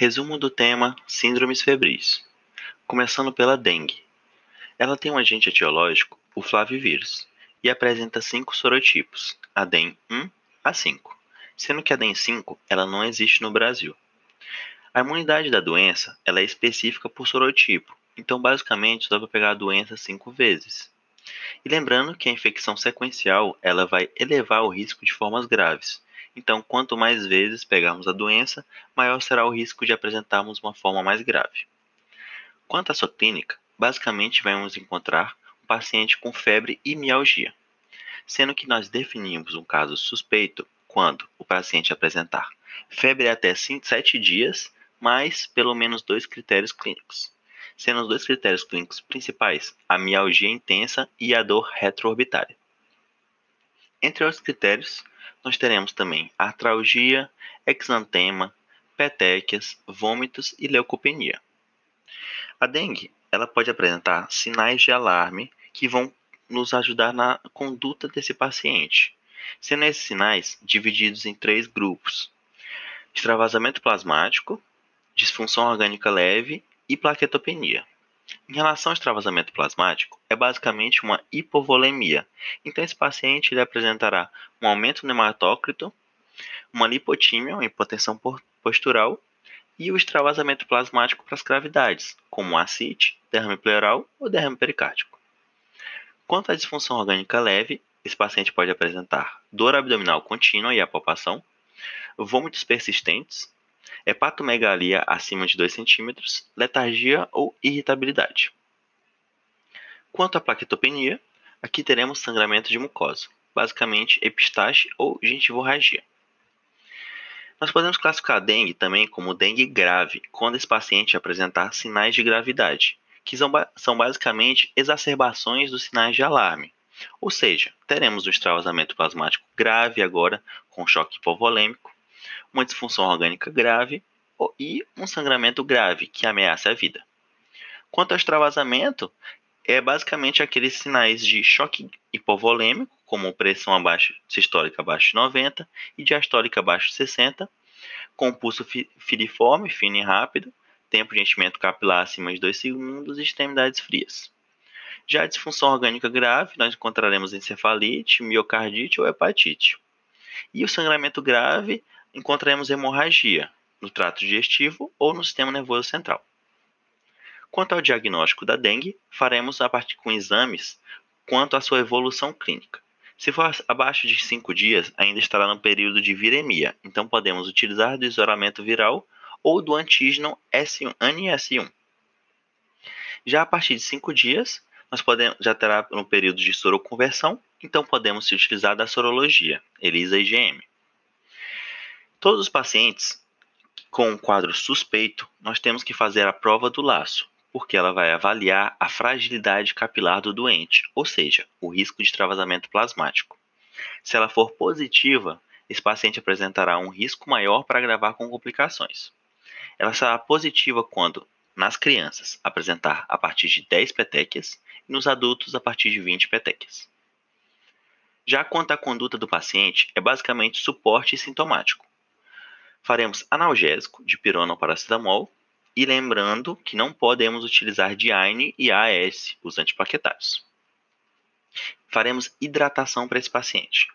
Resumo do tema Síndromes febris. Começando pela dengue. Ela tem um agente etiológico, o flavivírus, e apresenta cinco sorotipos, a DEM 1 a 5, sendo que a DEM 5 ela não existe no Brasil. A imunidade da doença ela é específica por sorotipo, então basicamente dá para pegar a doença cinco vezes. E lembrando que a infecção sequencial ela vai elevar o risco de formas graves, então, quanto mais vezes pegarmos a doença, maior será o risco de apresentarmos uma forma mais grave. Quanto à sua clínica, basicamente vamos encontrar um paciente com febre e mialgia, sendo que nós definimos um caso suspeito quando o paciente apresentar febre até 7 dias, mais pelo menos dois critérios clínicos, sendo os dois critérios clínicos principais a mialgia intensa e a dor retroorbitária. Entre outros critérios, nós teremos também artralgia, exantema, petequias, vômitos e leucopenia. A dengue ela pode apresentar sinais de alarme que vão nos ajudar na conduta desse paciente, sendo esses sinais divididos em três grupos: extravasamento plasmático, disfunção orgânica leve e plaquetopenia. Em relação ao extravasamento plasmático, é basicamente uma hipovolemia. Então, esse paciente ele apresentará um aumento no hematócrito, uma lipotímia, uma hipotensão postural e o extravasamento plasmático para as gravidades, como ascite, derrame pleural ou derrame pericárdico. Quanto à disfunção orgânica leve, esse paciente pode apresentar dor abdominal contínua e apalpação, vômitos persistentes, hepatomegalia acima de 2 cm, letargia ou irritabilidade. Quanto à plaquetopenia, aqui teremos sangramento de mucosa, basicamente epistaxe ou gengivorragia. Nós podemos classificar a dengue também como dengue grave, quando esse paciente apresentar sinais de gravidade, que são basicamente exacerbações dos sinais de alarme. Ou seja, teremos um extravasamento plasmático grave agora, com choque hipovolêmico, uma disfunção orgânica grave e um sangramento grave que ameaça a vida. Quanto ao extravasamento, é basicamente aqueles sinais de choque hipovolêmico, como pressão abaixo, sistólica abaixo de 90 e diastólica abaixo de 60, com pulso filiforme, fino e rápido, tempo de enchimento capilar acima de 2 segundos e extremidades frias. Já a disfunção orgânica grave, nós encontraremos encefalite, miocardite ou hepatite. E o sangramento grave, encontraremos hemorragia no trato digestivo ou no sistema nervoso central. Quanto ao diagnóstico da dengue, faremos a partir com exames quanto à sua evolução clínica. Se for abaixo de 5 dias, ainda estará no período de viremia, então podemos utilizar do isolamento viral ou do antígeno S1, ANI-S1. Já a partir de 5 dias, nós podemos, já terá no período de soroconversão, então podemos se utilizar da sorologia, ELISA IgM. Todos os pacientes com um quadro suspeito, nós temos que fazer a prova do laço, porque ela vai avaliar a fragilidade capilar do doente, ou seja, o risco de travasamento plasmático. Se ela for positiva, esse paciente apresentará um risco maior para agravar com complicações. Ela será positiva quando, nas crianças, apresentar a partir de 10 petequias e nos adultos a partir de 20 petequias. Já quanto à conduta do paciente, é basicamente suporte sintomático faremos analgésico de pirona ou paracetamol e lembrando que não podemos utilizar Diane e AS, os antiplaquetários. Faremos hidratação para esse paciente.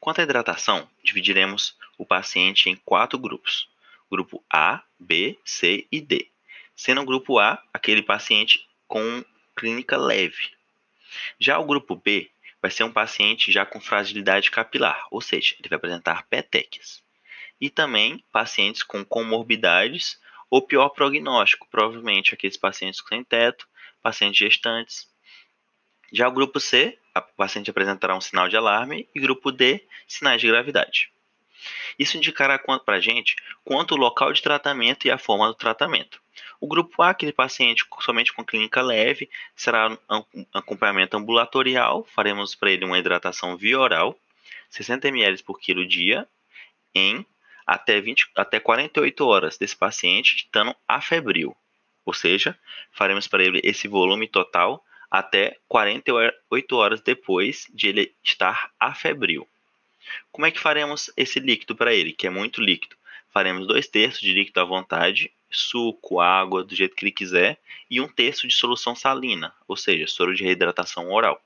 Quanto à hidratação, dividiremos o paciente em quatro grupos: grupo A, B, C e D. Sendo o grupo A aquele paciente com clínica leve. Já o grupo B vai ser um paciente já com fragilidade capilar, ou seja, ele vai apresentar petequias e também pacientes com comorbidades ou pior prognóstico, provavelmente aqueles pacientes sem teto, pacientes gestantes. Já o grupo C, o paciente apresentará um sinal de alarme e grupo D, sinais de gravidade. Isso indicará para a gente quanto o local de tratamento e a forma do tratamento. O grupo A, aquele paciente somente com clínica leve, será um acompanhamento ambulatorial, faremos para ele uma hidratação via oral, 60 ml por quilo dia, em até, 20, até 48 horas desse paciente estando afebril. Ou seja, faremos para ele esse volume total até 48 horas depois de ele estar afebril. Como é que faremos esse líquido para ele, que é muito líquido? Faremos dois terços de líquido à vontade suco, água, do jeito que ele quiser, e um terço de solução salina, ou seja, soro de reidratação oral.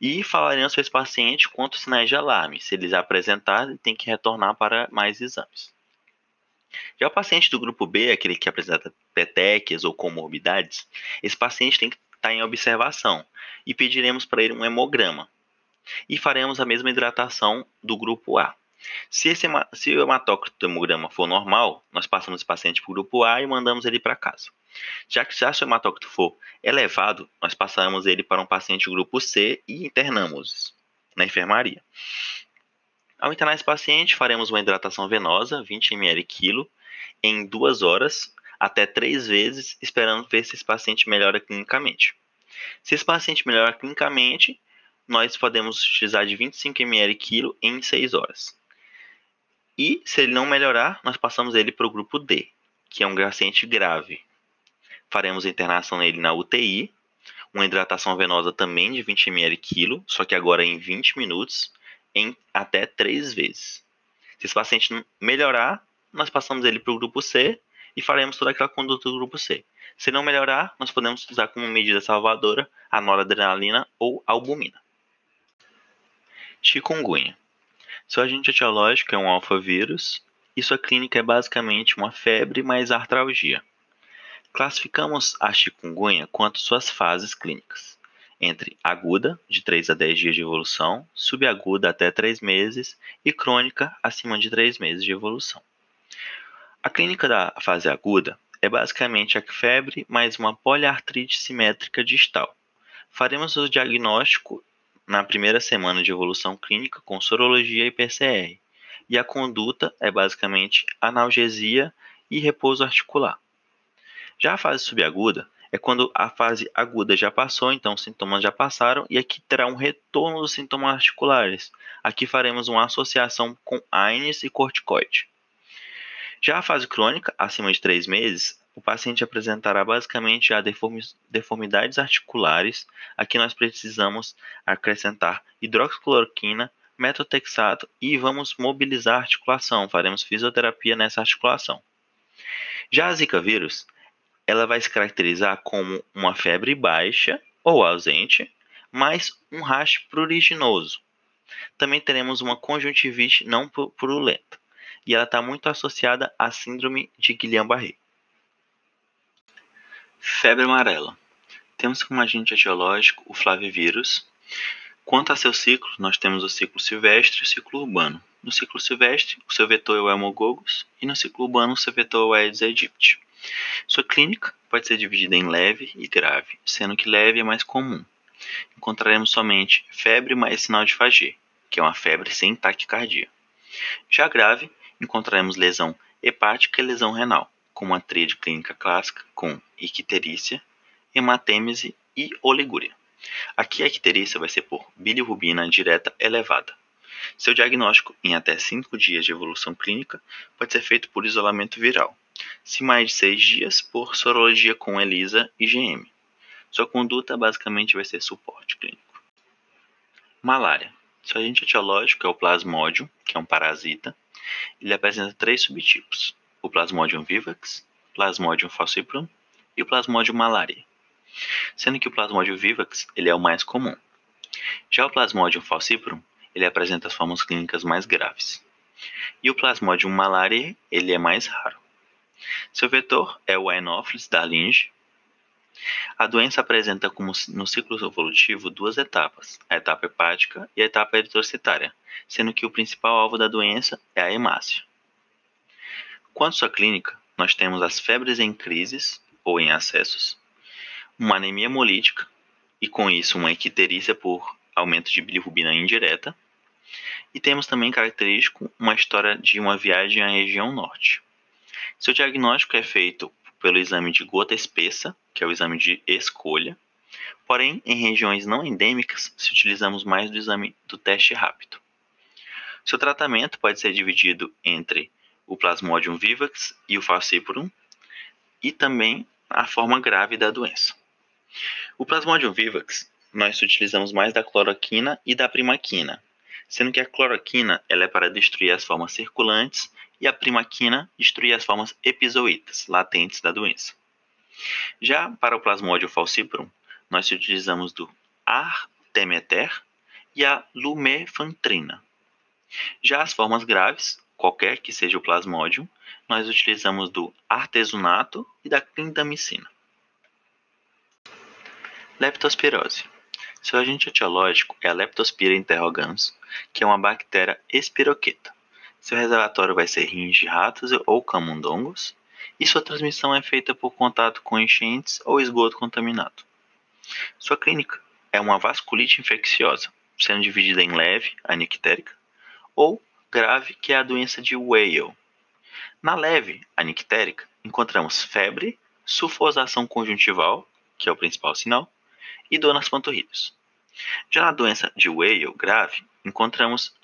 E falaremos para esse paciente quantos sinais de alarme. Se eles apresentarem, tem que retornar para mais exames. Já o paciente do grupo B, aquele que apresenta petequias ou comorbidades, esse paciente tem que estar em observação e pediremos para ele um hemograma. E faremos a mesma hidratação do grupo A. Se, esse, se o hemograma for normal, nós passamos esse paciente para o grupo A e mandamos ele para casa. Já que se o hematócrito for elevado, nós passamos ele para um paciente grupo C e internamos na enfermaria. Ao internar esse paciente, faremos uma hidratação venosa, 20 ml quilo, em duas horas, até três vezes, esperando ver se esse paciente melhora clinicamente. Se esse paciente melhora clinicamente, nós podemos utilizar de 25 ml quilo em 6 horas. E se ele não melhorar, nós passamos ele para o grupo D, que é um paciente grave. Faremos internação nele na UTI, uma hidratação venosa também de 20 ml quilo, só que agora em 20 minutos, em até três vezes. Se esse paciente melhorar, nós passamos ele para o grupo C e faremos toda aquela conduta do grupo C. Se não melhorar, nós podemos usar como medida salvadora a noradrenalina ou albumina. Chikungunya. Seu agente etiológico é um alfa-vírus e sua clínica é basicamente uma febre mais artralgia. Classificamos a chikungunya quanto suas fases clínicas entre aguda, de 3 a 10 dias de evolução, subaguda até 3 meses e crônica, acima de 3 meses de evolução. A clínica da fase aguda é basicamente a febre mais uma poliartrite simétrica distal. Faremos o diagnóstico na primeira semana de evolução clínica com sorologia e PCR, e a conduta é basicamente analgesia e repouso articular. Já a fase subaguda é quando a fase aguda já passou, então os sintomas já passaram, e aqui terá um retorno dos sintomas articulares. Aqui faremos uma associação com AINES e corticoide. Já a fase crônica, acima de 3 meses, o paciente apresentará basicamente já deformidades articulares. Aqui nós precisamos acrescentar hidroxicloroquina, metotrexato e vamos mobilizar a articulação. Faremos fisioterapia nessa articulação. Já a Zika vírus ela vai se caracterizar como uma febre baixa ou ausente, mais um rash pruriginoso. Também teremos uma conjuntivite não purulenta, e ela está muito associada à síndrome de Guillain-Barré. Febre amarela. Temos como agente etiológico o flavivírus. Quanto a seu ciclo, nós temos o ciclo silvestre e o ciclo urbano. No ciclo silvestre, o seu vetor é o Hemogogus, e no ciclo urbano, o seu vetor é o Aedes aegypti. Sua clínica pode ser dividida em leve e grave, sendo que leve é mais comum. Encontraremos somente febre mais sinal de Fagê, que é uma febre sem taquicardia. Já grave, encontraremos lesão hepática e lesão renal, com uma tríade clínica clássica com icterícia, hematêmese e oligúria. Aqui a icterícia vai ser por bilirrubina direta elevada. Seu diagnóstico em até 5 dias de evolução clínica pode ser feito por isolamento viral, se mais de seis dias, por sorologia com ELISA e GM. Sua conduta basicamente vai ser suporte clínico. Malária. Seu agente etiológico é o Plasmodium, que é um parasita. Ele apresenta três subtipos: o Plasmodium vivax, Plasmodium falciparum e o Plasmodium malariae. Sendo que o Plasmodium vivax ele é o mais comum. Já o Plasmodium falciparum ele apresenta as formas clínicas mais graves. E o Plasmodium malariae ele é mais raro. Seu vetor é o Anopheles darlinge. A doença apresenta como no ciclo evolutivo duas etapas, a etapa hepática e a etapa eritrocitária, sendo que o principal alvo da doença é a hemácia. Quanto à sua clínica, nós temos as febres em crises ou em acessos, uma anemia hemolítica e com isso uma icterícia por aumento de bilirrubina indireta, e temos também característico uma história de uma viagem à região norte. Seu diagnóstico é feito pelo exame de gota espessa, que é o exame de escolha. Porém, em regiões não endêmicas, se utilizamos mais do exame do teste rápido. Seu tratamento pode ser dividido entre o Plasmodium vivax e o falciparum, e também a forma grave da doença. O Plasmodium vivax, nós utilizamos mais da cloroquina e da primaquina, sendo que a cloroquina ela é para destruir as formas circulantes e a primaquina destruir as formas epizoitas, latentes da doença. Já para o plasmódio falciparum, nós utilizamos do artemeter e a lumefantrina. Já as formas graves, qualquer que seja o plasmódio, nós utilizamos do artesunato e da clindamicina. Leptospirose. Seu agente etiológico é a Leptospira interrogans, que é uma bactéria espiroqueta. Seu reservatório vai ser rins de ratos ou camundongos, e sua transmissão é feita por contato com enchentes ou esgoto contaminado. Sua clínica é uma vasculite infecciosa, sendo dividida em leve, a nictérica, ou grave, que é a doença de Weil. Na leve, a nictérica, encontramos febre, sulfosação conjuntival, que é o principal sinal, e dor nas panturrilhas. Já na doença de Weil grave, encontramos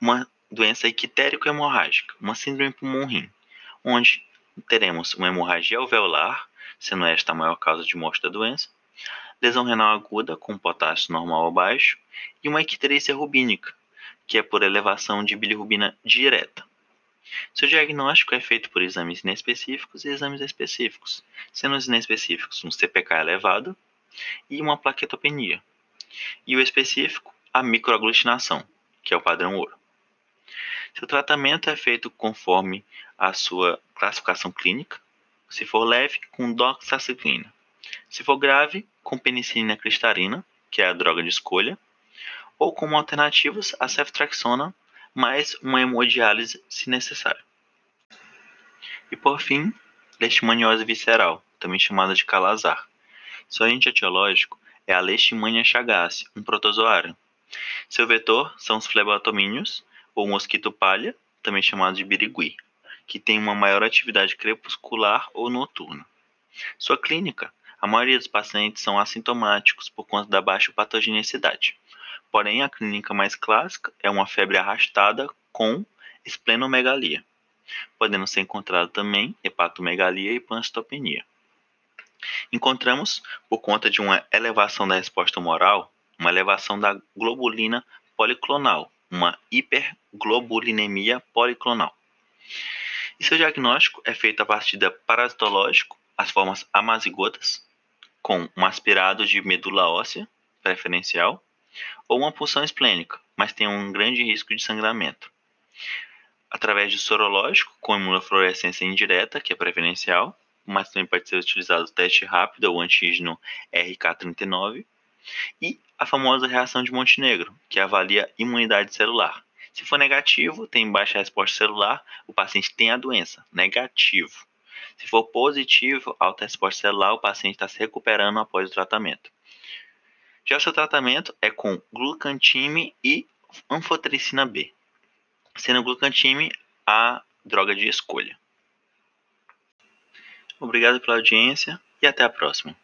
uma doença ictérico-hemorrágica, uma síndrome pulmão-rim, onde teremos uma hemorragia alveolar, sendo esta a maior causa de morte da doença, lesão renal aguda com potássio normal ou baixo e uma icterícia rubínica, que é por elevação de bilirrubina direta. Seu diagnóstico é feito por exames inespecíficos e exames específicos, sendo os inespecíficos um CPK elevado e uma plaquetopenia, e o específico, a microaglutinação, que é o padrão ouro. Seu tratamento é feito conforme a sua classificação clínica, se for leve, com doxaciclina. Se for grave, com penicilina cristalina, que é a droga de escolha, ou como alternativas a ceftriaxona mais uma hemodiálise se necessário. E por fim, leishmaniose visceral, também chamada de calazar. Seu agente etiológico é a Leishmania chagas, um protozoário. Seu vetor são os flebotomíneos, ou mosquito palha, também chamado de birigui, que tem uma maior atividade crepuscular ou noturna. Sua clínica a maioria dos pacientes são assintomáticos por conta da baixa patogenicidade. Porém, a clínica mais clássica é uma febre arrastada com esplenomegalia, podendo ser encontrado também hepatomegalia e pancitopenia. Encontramos, por conta de uma elevação da resposta humoral, uma elevação da globulina policlonal, uma hiperglobulinemia policlonal. E seu diagnóstico é feito a partir da parasitológico, as formas amazigotas, com um aspirado de medula óssea preferencial ou uma punção esplênica, mas tem um grande risco de sangramento. Através de sorológico, com imunofluorescência indireta, que é preferencial, mas também pode ser utilizado o teste rápido ou antígeno RK39, e a famosa reação de Montenegro, que avalia imunidade celular. Se for negativo, tem baixa resposta celular, o paciente tem a doença. Negativo. Se for positivo ao transporte celular, o paciente está se recuperando após o tratamento. Já o seu tratamento é com glucantime e anfotericina B, sendo glucantime a droga de escolha. Obrigado pela audiência e até a próxima.